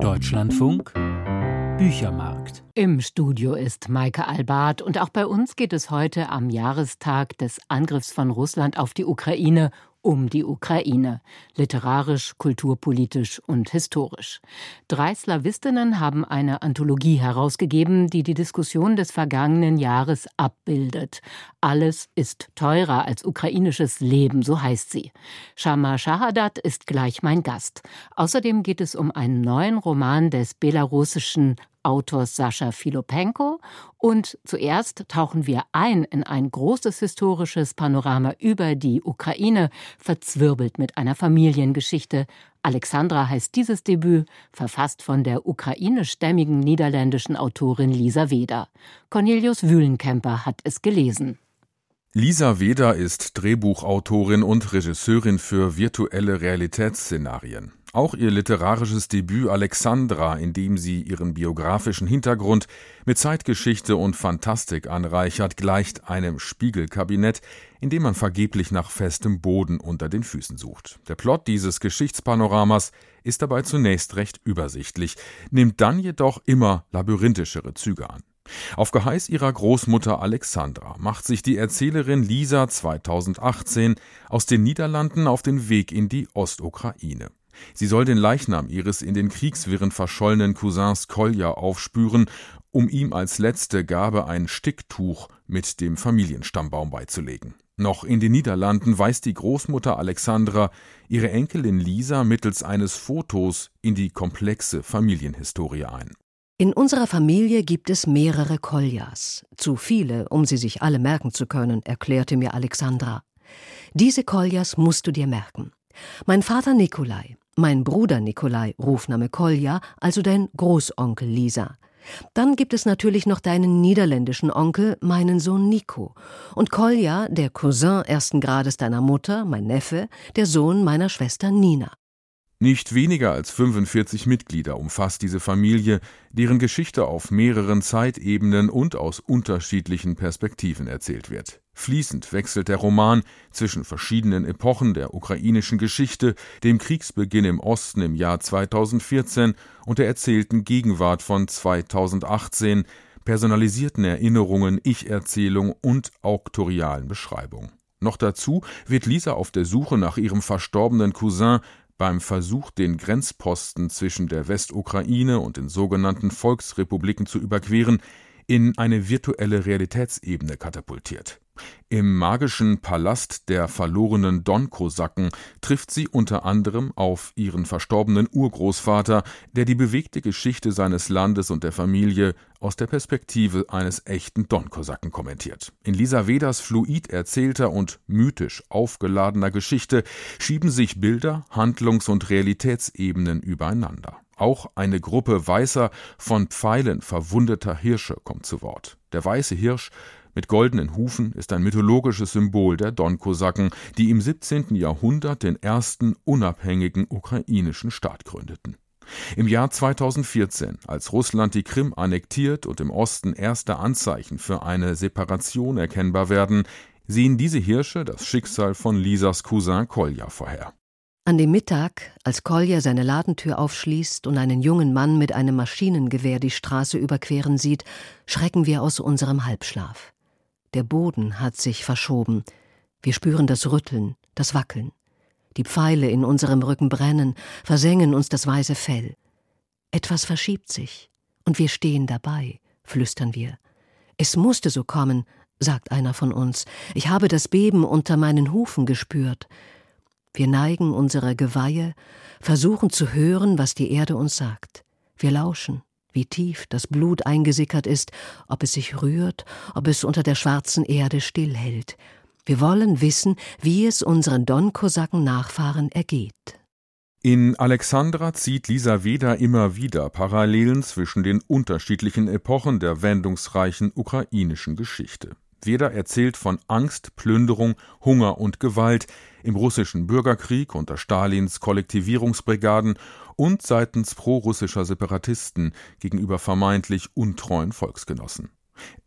Deutschlandfunk Büchermarkt. Im Studio ist Maike Albart und auch bei uns geht es heute am Jahrestag des Angriffs von Russland auf die Ukraine um die Ukraine, literarisch, kulturpolitisch und historisch. Drei Slawistinnen haben eine Anthologie herausgegeben, die die Diskussion des vergangenen Jahres abbildet. Alles ist teurer als ukrainisches Leben, so heißt sie. Shama Shahadat ist gleich mein Gast. Außerdem geht es um einen neuen Roman des belarussischen Autors Sascha Filopenko. Und zuerst tauchen wir ein in ein großes historisches Panorama über die Ukraine, verzwirbelt mit einer Familiengeschichte. Alexandra heißt dieses Debüt, verfasst von der ukrainischstämmigen niederländischen Autorin Lisa Weder. Cornelius Wühlenkemper hat es gelesen. Lisa Weder ist Drehbuchautorin und Regisseurin für virtuelle Realitätsszenarien. Auch ihr literarisches Debüt Alexandra, in dem sie ihren biografischen Hintergrund mit Zeitgeschichte und Fantastik anreichert, gleicht einem Spiegelkabinett, in dem man vergeblich nach festem Boden unter den Füßen sucht. Der Plot dieses Geschichtspanoramas ist dabei zunächst recht übersichtlich, nimmt dann jedoch immer labyrinthischere Züge an. Auf Geheiß ihrer Großmutter Alexandra macht sich die Erzählerin Lisa 2018 aus den Niederlanden auf den Weg in die Ostukraine. Sie soll den Leichnam ihres in den Kriegswirren verschollenen Cousins Kolja aufspüren, um ihm als letzte Gabe ein Sticktuch mit dem Familienstammbaum beizulegen. Noch in den Niederlanden weist die Großmutter Alexandra ihre Enkelin Lisa mittels eines Fotos in die komplexe Familienhistorie ein. In unserer Familie gibt es mehrere Koljas, zu viele, um sie sich alle merken zu können, erklärte mir Alexandra. Diese Koljas musst du dir merken. Mein Vater Nikolai, mein Bruder Nikolai, Rufname Kolja, also dein Großonkel Lisa. Dann gibt es natürlich noch deinen niederländischen Onkel, meinen Sohn Nico. Und Kolja, der Cousin ersten Grades deiner Mutter, mein Neffe, der Sohn meiner Schwester Nina. Nicht weniger als 45 Mitglieder umfasst diese Familie, deren Geschichte auf mehreren Zeitebenen und aus unterschiedlichen Perspektiven erzählt wird. Fließend wechselt der Roman zwischen verschiedenen Epochen der ukrainischen Geschichte, dem Kriegsbeginn im Osten im Jahr 2014 und der erzählten Gegenwart von 2018, personalisierten Erinnerungen, Ich-Erzählung und auktorialen Beschreibung. Noch dazu wird Lisa auf der Suche nach ihrem verstorbenen Cousin beim Versuch, den Grenzposten zwischen der Westukraine und den sogenannten Volksrepubliken zu überqueren, in eine virtuelle Realitätsebene katapultiert. Im magischen Palast der verlorenen Don-Kosaken trifft sie unter anderem auf ihren verstorbenen Urgroßvater, der die bewegte Geschichte seines Landes und der Familie aus der Perspektive eines echten Don-Kosaken kommentiert. In Lisa Vedas fluid erzählter und mythisch aufgeladener Geschichte schieben sich Bilder, Handlungs- und Realitätsebenen übereinander. Auch eine Gruppe weißer, von Pfeilen verwundeter Hirsche kommt zu Wort. Der weiße Hirsch mit goldenen Hufen ist ein mythologisches Symbol der Don-Kosaken, die im 17. Jahrhundert den ersten unabhängigen ukrainischen Staat gründeten. Im Jahr 2014, als Russland die Krim annektiert und im Osten erste Anzeichen für eine Separation erkennbar werden, sehen diese Hirsche das Schicksal von Lisas Cousin Kolja vorher. An dem Mittag, als Kolja seine Ladentür aufschließt und einen jungen Mann mit einem Maschinengewehr die Straße überqueren sieht, schrecken wir aus unserem Halbschlaf. Der Boden hat sich verschoben. Wir spüren das Rütteln, das Wackeln. Die Pfeile in unserem Rücken brennen, versengen uns das weiße Fell. Etwas verschiebt sich, und wir stehen dabei, flüstern wir. Es musste so kommen, sagt einer von uns. Ich habe das Beben unter meinen Hufen gespürt. Wir neigen unsere Geweihe, versuchen zu hören, was die Erde uns sagt. Wir lauschen wie tief das Blut eingesickert ist, ob es sich rührt, ob es unter der schwarzen Erde stillhält. Wir wollen wissen, wie es unseren Don-Kosaken-Nachfahren ergeht. In Alexandra zieht Lisa Weda immer wieder Parallelen zwischen den unterschiedlichen Epochen der wendungsreichen ukrainischen Geschichte. Weda erzählt von Angst, Plünderung, Hunger und Gewalt im russischen Bürgerkrieg unter Stalins Kollektivierungsbrigaden und seitens prorussischer Separatisten gegenüber vermeintlich untreuen Volksgenossen.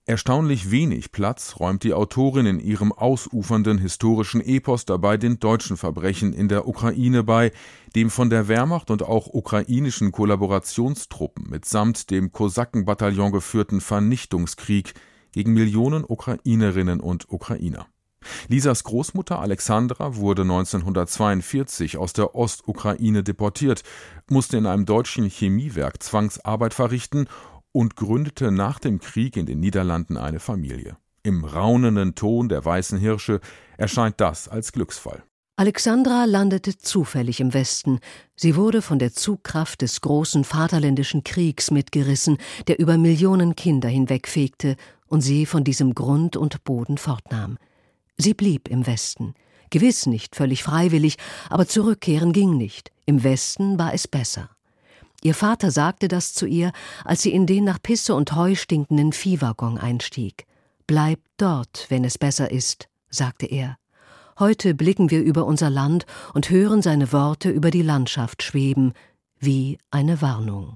Erstaunlich wenig Platz räumt die Autorin in ihrem ausufernden historischen Epos dabei den deutschen Verbrechen in der Ukraine bei, dem von der Wehrmacht und auch ukrainischen Kollaborationstruppen mitsamt dem Kosakenbataillon geführten Vernichtungskrieg gegen Millionen Ukrainerinnen und Ukrainer. Lisas Großmutter Alexandra wurde 1942 aus der Ostukraine deportiert, musste in einem deutschen Chemiewerk Zwangsarbeit verrichten und gründete nach dem Krieg in den Niederlanden eine Familie. Im raunenden Ton der weißen Hirsche erscheint das als Glücksfall. Alexandra landete zufällig im Westen. Sie wurde von der Zugkraft des großen Vaterländischen Kriegs mitgerissen, der über Millionen Kinder hinwegfegte und sie von diesem Grund und Boden fortnahm. Sie blieb im Westen. Gewiss nicht völlig freiwillig, aber zurückkehren ging nicht. Im Westen war es besser. Ihr Vater sagte das zu ihr, als sie in den nach Pisse und Heu stinkenden Viehwaggon einstieg. Bleib dort, wenn es besser ist, sagte er. Heute blicken wir über unser Land und hören seine Worte über die Landschaft schweben, wie eine Warnung.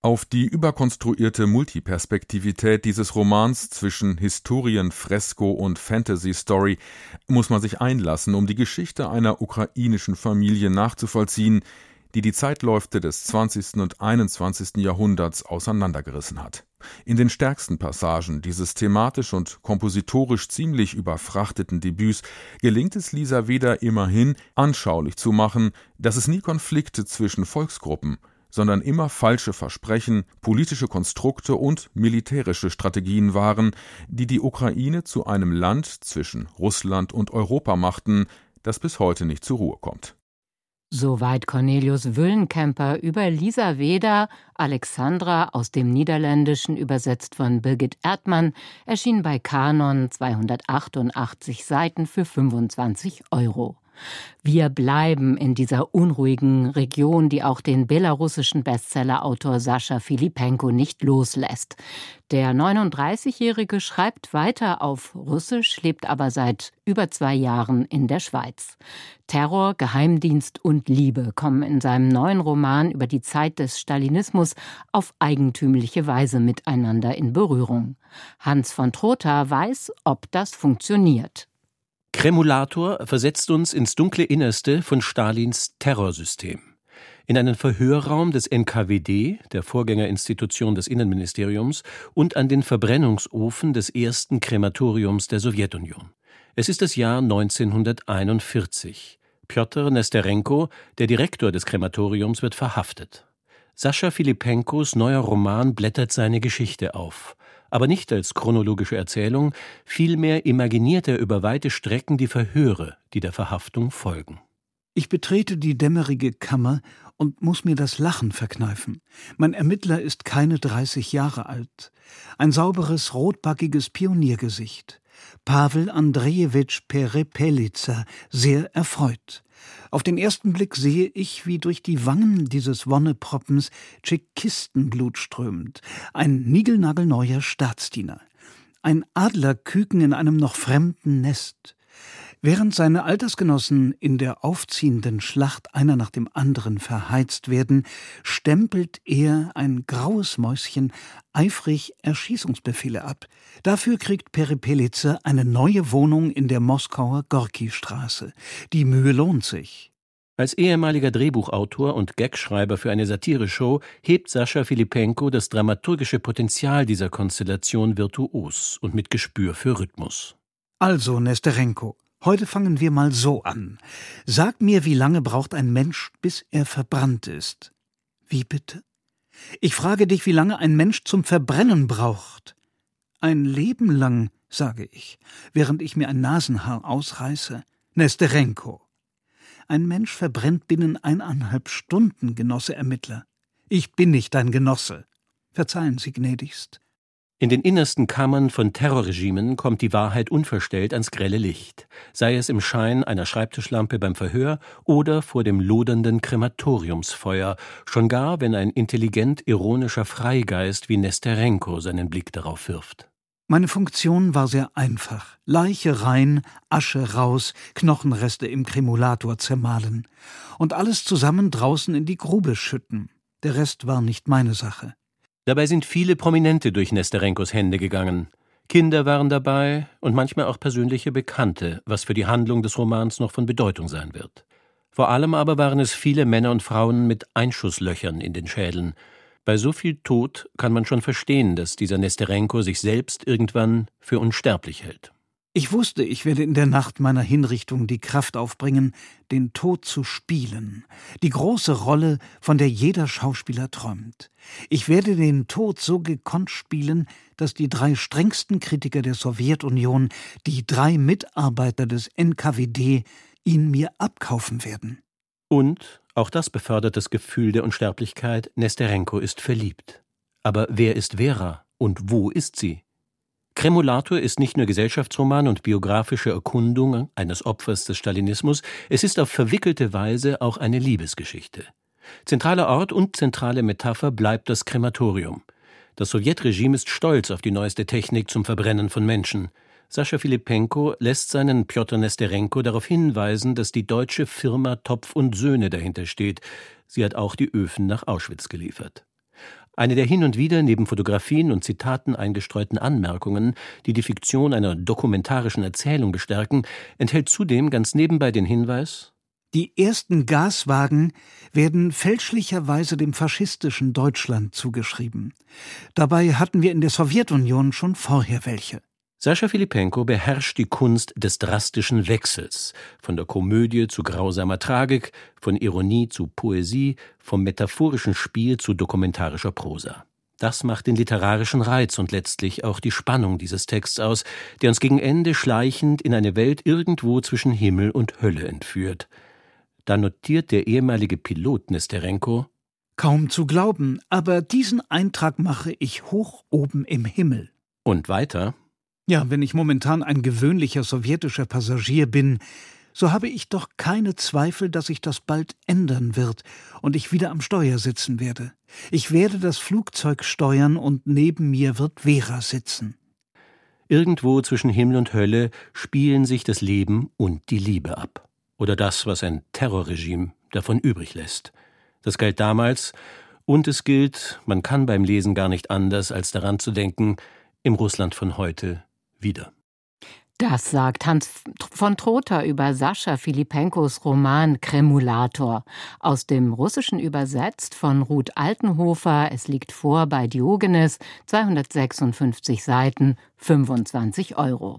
Auf die überkonstruierte Multiperspektivität dieses Romans zwischen Historien, Fresko und Fantasy-Story muss man sich einlassen, um die Geschichte einer ukrainischen Familie nachzuvollziehen, die die Zeitläufte des 20. und 21. Jahrhunderts auseinandergerissen hat. In den stärksten Passagen dieses thematisch und kompositorisch ziemlich überfrachteten Debüts gelingt es Lisa Weder immerhin, anschaulich zu machen, dass es nie Konflikte zwischen Volksgruppen, sondern immer falsche Versprechen, politische Konstrukte und militärische Strategien waren, die die Ukraine zu einem Land zwischen Russland und Europa machten, das bis heute nicht zur Ruhe kommt. Soweit Cornelius Wüllenkemper über Lisa Weder, Alexandra aus dem Niederländischen übersetzt von Birgit Erdmann, erschien bei Kanon 288 Seiten für 25 Euro. Wir bleiben in dieser unruhigen Region, die auch den belarussischen Bestsellerautor Sascha Filipenko nicht loslässt. Der 39-Jährige schreibt weiter auf Russisch, lebt aber seit über zwei Jahren in der Schweiz. Terror, Geheimdienst und Liebe kommen in seinem neuen Roman über die Zeit des Stalinismus auf eigentümliche Weise miteinander in Berührung. Hans von Trotha weiß, ob das funktioniert. Kremulator versetzt uns ins dunkle Innerste von Stalins Terrorsystem. In einen Verhörraum des NKWD, der Vorgängerinstitution des Innenministeriums, und an den Verbrennungsofen des ersten Krematoriums der Sowjetunion. Es ist das Jahr 1941. Pjotr Nesterenko, der Direktor des Krematoriums, wird verhaftet. Sascha Filipenkos neuer Roman blättert seine Geschichte auf aber nicht als chronologische Erzählung, vielmehr imaginiert er über weite Strecken die Verhöre, die der Verhaftung folgen. Ich betrete die dämmerige Kammer und muss mir das Lachen verkneifen. Mein Ermittler ist keine 30 Jahre alt. Ein sauberes, rotbackiges Pioniergesicht. Pavel Andrejewitsch Perepelica, sehr erfreut. Auf den ersten Blick sehe ich, wie durch die Wangen dieses Wonneproppens Tschekistenblut strömt. Ein niegelnagelneuer Staatsdiener. Ein Adlerküken in einem noch fremden Nest. Während seine Altersgenossen in der aufziehenden Schlacht einer nach dem anderen verheizt werden, stempelt er, ein graues Mäuschen, eifrig Erschießungsbefehle ab. Dafür kriegt Peripelice eine neue Wohnung in der Moskauer Gorki-Straße. Die Mühe lohnt sich. Als ehemaliger Drehbuchautor und Gagschreiber für eine Satireshow hebt Sascha Filipenko das dramaturgische Potenzial dieser Konstellation virtuos und mit Gespür für Rhythmus. Also, Nesterenko, Heute fangen wir mal so an. Sag mir, wie lange braucht ein Mensch, bis er verbrannt ist? Wie bitte? Ich frage dich, wie lange ein Mensch zum Verbrennen braucht. Ein Leben lang, sage ich, während ich mir ein Nasenhaar ausreiße. Nesterenko. Ein Mensch verbrennt binnen eineinhalb Stunden, Genosse Ermittler. Ich bin nicht dein Genosse. Verzeihen Sie gnädigst. In den innersten Kammern von Terrorregimen kommt die Wahrheit unverstellt ans grelle Licht, sei es im Schein einer Schreibtischlampe beim Verhör oder vor dem lodernden Krematoriumsfeuer, schon gar, wenn ein intelligent ironischer Freigeist wie Nesterenko seinen Blick darauf wirft. Meine Funktion war sehr einfach. Leiche rein, Asche raus, Knochenreste im Kremulator zermahlen. Und alles zusammen draußen in die Grube schütten. Der Rest war nicht meine Sache. Dabei sind viele Prominente durch Nesterenkos Hände gegangen. Kinder waren dabei und manchmal auch persönliche Bekannte, was für die Handlung des Romans noch von Bedeutung sein wird. Vor allem aber waren es viele Männer und Frauen mit Einschusslöchern in den Schädeln. Bei so viel Tod kann man schon verstehen, dass dieser Nesterenko sich selbst irgendwann für unsterblich hält. Ich wusste, ich werde in der Nacht meiner Hinrichtung die Kraft aufbringen, den Tod zu spielen, die große Rolle, von der jeder Schauspieler träumt. Ich werde den Tod so gekonnt spielen, dass die drei strengsten Kritiker der Sowjetunion, die drei Mitarbeiter des NKWD, ihn mir abkaufen werden. Und, auch das befördert das Gefühl der Unsterblichkeit, Nesterenko ist verliebt. Aber wer ist Vera und wo ist sie? Kremulator ist nicht nur Gesellschaftsroman und biografische Erkundung eines Opfers des Stalinismus, es ist auf verwickelte Weise auch eine Liebesgeschichte. Zentraler Ort und zentrale Metapher bleibt das Krematorium. Das Sowjetregime ist stolz auf die neueste Technik zum Verbrennen von Menschen. Sascha Filipenko lässt seinen Pjotr Nesterenko darauf hinweisen, dass die deutsche Firma Topf und Söhne dahinter steht. Sie hat auch die Öfen nach Auschwitz geliefert. Eine der hin und wieder neben Fotografien und Zitaten eingestreuten Anmerkungen, die die Fiktion einer dokumentarischen Erzählung bestärken, enthält zudem ganz nebenbei den Hinweis Die ersten Gaswagen werden fälschlicherweise dem faschistischen Deutschland zugeschrieben. Dabei hatten wir in der Sowjetunion schon vorher welche. Sascha Filipenko beherrscht die Kunst des drastischen Wechsels, von der Komödie zu grausamer Tragik, von Ironie zu Poesie, vom metaphorischen Spiel zu dokumentarischer Prosa. Das macht den literarischen Reiz und letztlich auch die Spannung dieses Texts aus, der uns gegen Ende schleichend in eine Welt irgendwo zwischen Himmel und Hölle entführt. Da notiert der ehemalige Pilot Nesterenko Kaum zu glauben, aber diesen Eintrag mache ich hoch oben im Himmel. Und weiter ja, wenn ich momentan ein gewöhnlicher sowjetischer Passagier bin, so habe ich doch keine Zweifel, dass sich das bald ändern wird und ich wieder am Steuer sitzen werde. Ich werde das Flugzeug steuern und neben mir wird Vera sitzen. Irgendwo zwischen Himmel und Hölle spielen sich das Leben und die Liebe ab. Oder das, was ein Terrorregime davon übrig lässt. Das galt damals und es gilt, man kann beim Lesen gar nicht anders, als daran zu denken, im Russland von heute wieder. Das sagt Hans von Trotha über Sascha Filipenkos Roman Kremulator. Aus dem Russischen übersetzt von Ruth Altenhofer. Es liegt vor bei Diogenes, 256 Seiten, 25 Euro.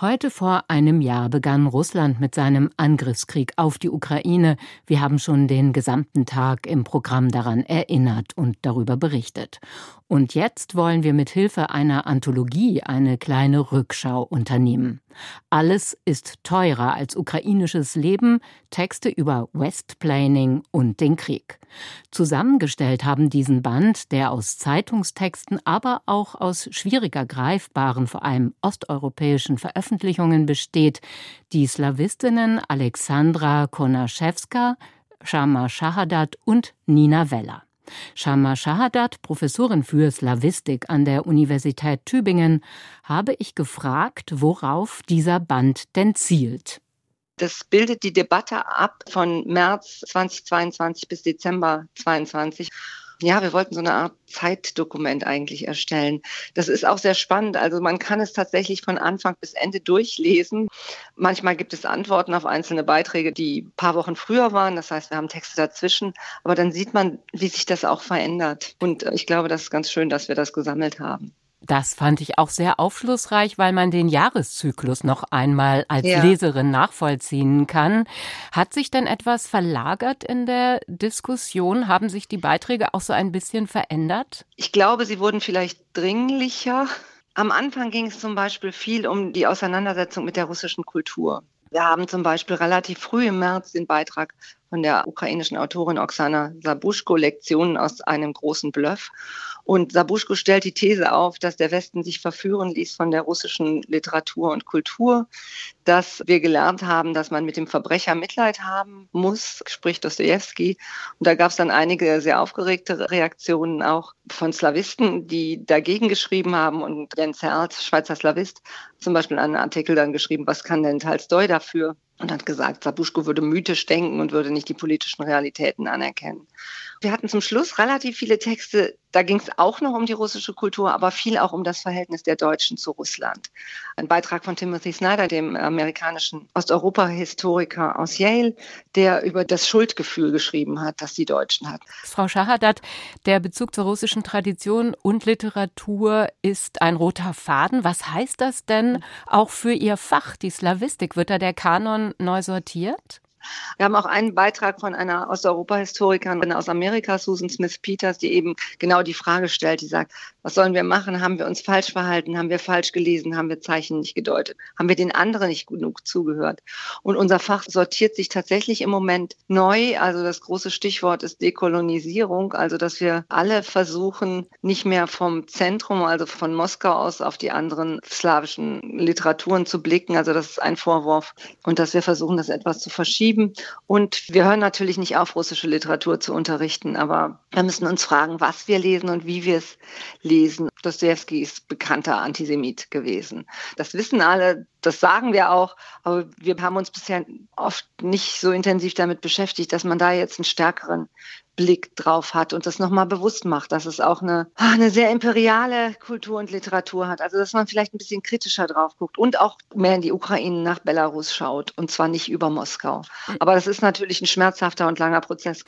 Heute vor einem Jahr begann Russland mit seinem Angriffskrieg auf die Ukraine. Wir haben schon den gesamten Tag im Programm daran erinnert und darüber berichtet. Und jetzt wollen wir mit Hilfe einer Anthologie eine kleine Rückschau unternehmen. Alles ist teurer als ukrainisches Leben, Texte über Westplaning und den Krieg. Zusammengestellt haben diesen Band, der aus Zeitungstexten, aber auch aus schwieriger greifbaren, vor allem osteuropäischen Veröffentlichungen besteht, die Slawistinnen Alexandra Konaschewska, Shama Shahadat und Nina Weller. Shama Shahadat, Professorin für Slawistik an der Universität Tübingen, habe ich gefragt, worauf dieser Band denn zielt. Das bildet die Debatte ab von März 2022 bis Dezember 2022 ja, wir wollten so eine Art Zeitdokument eigentlich erstellen. Das ist auch sehr spannend. Also man kann es tatsächlich von Anfang bis Ende durchlesen. Manchmal gibt es Antworten auf einzelne Beiträge, die ein paar Wochen früher waren. Das heißt, wir haben Texte dazwischen. Aber dann sieht man, wie sich das auch verändert. Und ich glaube, das ist ganz schön, dass wir das gesammelt haben. Das fand ich auch sehr aufschlussreich, weil man den Jahreszyklus noch einmal als ja. Leserin nachvollziehen kann. Hat sich denn etwas verlagert in der Diskussion? Haben sich die Beiträge auch so ein bisschen verändert? Ich glaube, sie wurden vielleicht dringlicher. Am Anfang ging es zum Beispiel viel um die Auseinandersetzung mit der russischen Kultur. Wir haben zum Beispiel relativ früh im März den Beitrag von der ukrainischen Autorin Oksana Sabuschko, Lektionen aus einem großen Bluff. Und Sabuschko stellt die These auf, dass der Westen sich verführen ließ von der russischen Literatur und Kultur, dass wir gelernt haben, dass man mit dem Verbrecher Mitleid haben muss, spricht Dostoevsky. Und da gab es dann einige sehr aufgeregte Reaktionen auch von Slawisten, die dagegen geschrieben haben. Und Jens Herz, Schweizer Slawist, zum Beispiel einen Artikel dann geschrieben, was kann denn Tolstoi dafür? Und hat gesagt, Sabuschko würde mythisch denken und würde nicht die politischen Realitäten anerkennen. Wir hatten zum Schluss relativ viele Texte, da ging es auch noch um die russische Kultur, aber viel auch um das Verhältnis der Deutschen zu Russland. Ein Beitrag von Timothy Snyder, dem amerikanischen Osteuropa-Historiker aus Yale, der über das Schuldgefühl geschrieben hat, das die Deutschen hatten. Frau Schahadat, der Bezug zur russischen Tradition und Literatur ist ein roter Faden. Was heißt das denn auch für Ihr Fach, die Slawistik? Wird da der Kanon neu sortiert? Wir haben auch einen Beitrag von einer Osteuropa-Historikerin aus Amerika, Susan Smith Peters, die eben genau die Frage stellt, die sagt, was sollen wir machen? Haben wir uns falsch verhalten? Haben wir falsch gelesen? Haben wir Zeichen nicht gedeutet? Haben wir den anderen nicht genug zugehört? Und unser Fach sortiert sich tatsächlich im Moment neu. Also das große Stichwort ist Dekolonisierung. Also dass wir alle versuchen, nicht mehr vom Zentrum, also von Moskau aus auf die anderen slawischen Literaturen zu blicken. Also das ist ein Vorwurf. Und dass wir versuchen, das etwas zu verschieben. Und wir hören natürlich nicht auf, russische Literatur zu unterrichten. Aber wir müssen uns fragen, was wir lesen und wie wir es lesen. Dostoevsky ist bekannter Antisemit gewesen. Das wissen alle, das sagen wir auch, aber wir haben uns bisher oft nicht so intensiv damit beschäftigt, dass man da jetzt einen stärkeren Blick drauf hat und das nochmal bewusst macht, dass es auch eine, ah, eine sehr imperiale Kultur und Literatur hat. Also dass man vielleicht ein bisschen kritischer drauf guckt und auch mehr in die Ukraine nach Belarus schaut und zwar nicht über Moskau. Aber das ist natürlich ein schmerzhafter und langer Prozess.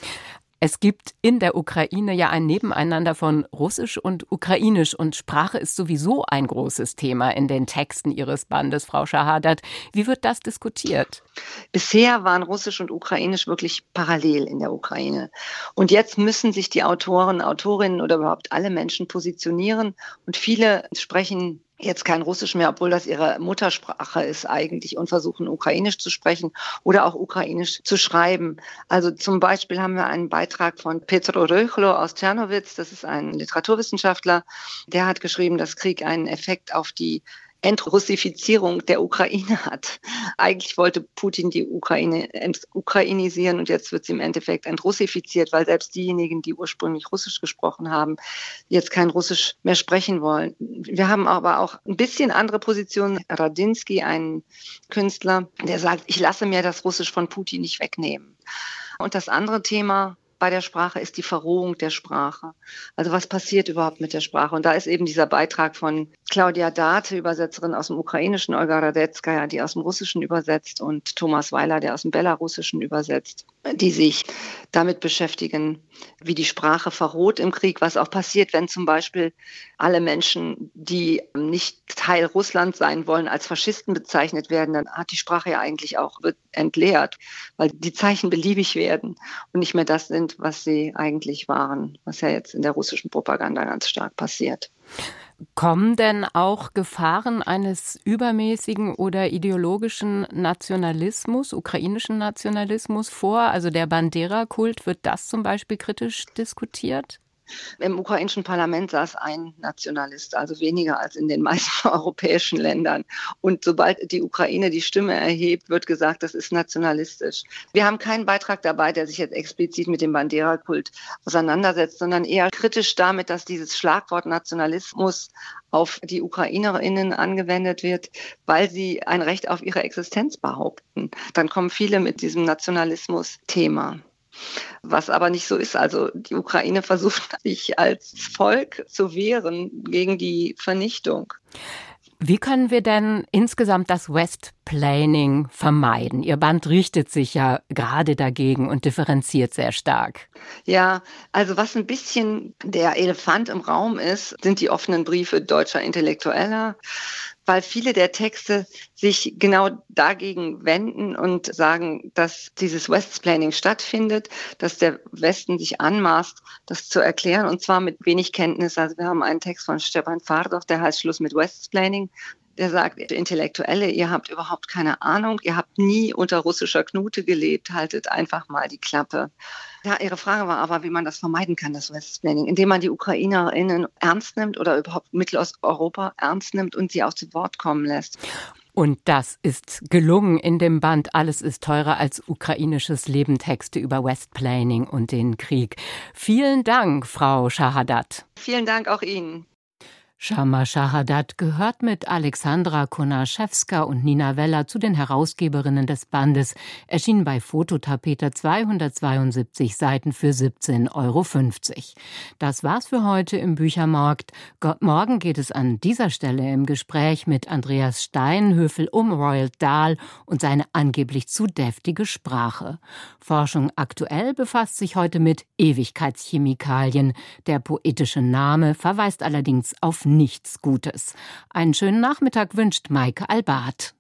Es gibt in der Ukraine ja ein Nebeneinander von Russisch und Ukrainisch und Sprache ist sowieso ein großes Thema in den Texten Ihres Bandes, Frau Schahadat. Wie wird das diskutiert? Bisher waren Russisch und Ukrainisch wirklich parallel in der Ukraine. Und jetzt müssen sich die Autoren, Autorinnen oder überhaupt alle Menschen positionieren und viele sprechen jetzt kein Russisch mehr, obwohl das ihre Muttersprache ist eigentlich und versuchen Ukrainisch zu sprechen oder auch Ukrainisch zu schreiben. Also zum Beispiel haben wir einen Beitrag von Petro Röchlo aus Tschernowitz, das ist ein Literaturwissenschaftler, der hat geschrieben, dass Krieg einen Effekt auf die Entrussifizierung der Ukraine hat. Eigentlich wollte Putin die Ukraine ukrainisieren und jetzt wird sie im Endeffekt entrussifiziert, weil selbst diejenigen, die ursprünglich Russisch gesprochen haben, jetzt kein Russisch mehr sprechen wollen. Wir haben aber auch ein bisschen andere Positionen. Radinsky, ein Künstler, der sagt, ich lasse mir das Russisch von Putin nicht wegnehmen. Und das andere Thema, bei der Sprache ist die Verrohung der Sprache. Also was passiert überhaupt mit der Sprache? Und da ist eben dieser Beitrag von Claudia Date, Übersetzerin aus dem Ukrainischen, Olga Radetskaya, die aus dem Russischen übersetzt und Thomas Weiler, der aus dem Belarussischen übersetzt, die sich damit beschäftigen, wie die Sprache verroht im Krieg, was auch passiert, wenn zum Beispiel alle Menschen, die nicht Teil Russlands sein wollen, als Faschisten bezeichnet werden, dann hat die Sprache ja eigentlich auch entleert, weil die Zeichen beliebig werden und nicht mehr das sind, was sie eigentlich waren, was ja jetzt in der russischen Propaganda ganz stark passiert. Kommen denn auch Gefahren eines übermäßigen oder ideologischen Nationalismus, ukrainischen Nationalismus vor? Also der Bandera-Kult, wird das zum Beispiel kritisch diskutiert? Im ukrainischen Parlament saß ein Nationalist, also weniger als in den meisten europäischen Ländern. Und sobald die Ukraine die Stimme erhebt, wird gesagt, das ist nationalistisch. Wir haben keinen Beitrag dabei, der sich jetzt explizit mit dem Bandera-Kult auseinandersetzt, sondern eher kritisch damit, dass dieses Schlagwort Nationalismus auf die Ukrainerinnen angewendet wird, weil sie ein Recht auf ihre Existenz behaupten. Dann kommen viele mit diesem Nationalismus-Thema was aber nicht so ist. Also die Ukraine versucht sich als Volk zu wehren gegen die Vernichtung. Wie können wir denn insgesamt das Westplaning vermeiden? Ihr Band richtet sich ja gerade dagegen und differenziert sehr stark. Ja, also was ein bisschen der Elefant im Raum ist, sind die offenen Briefe deutscher Intellektueller weil viele der Texte sich genau dagegen wenden und sagen, dass dieses Westsplaining stattfindet, dass der Westen sich anmaßt, das zu erklären und zwar mit wenig Kenntnis. Also wir haben einen Text von Stepan Fardov, der heißt Schluss mit Westsplaining der sagt, Intellektuelle, ihr habt überhaupt keine Ahnung, ihr habt nie unter russischer Knute gelebt, haltet einfach mal die Klappe. Ja, Ihre Frage war aber, wie man das vermeiden kann, das Westplanning, indem man die Ukrainerinnen ernst nimmt oder überhaupt Mittelosteuropa ernst nimmt und sie aus dem Wort kommen lässt. Und das ist gelungen in dem Band Alles ist teurer als ukrainisches Leben Texte über Westplaning und den Krieg. Vielen Dank, Frau Shahadat. Vielen Dank auch Ihnen. Shama Shahadat gehört mit Alexandra Konaschewska und Nina Weller zu den Herausgeberinnen des Bandes, erschien bei Fototapeter 272 Seiten für 17,50 Euro. Das war's für heute im Büchermarkt. Morgen geht es an dieser Stelle im Gespräch mit Andreas Steinhöfel um Royal Dahl und seine angeblich zu deftige Sprache. Forschung aktuell befasst sich heute mit Ewigkeitschemikalien. Der poetische Name verweist allerdings auf nichts Gutes. Einen schönen Nachmittag wünscht Maike Albart.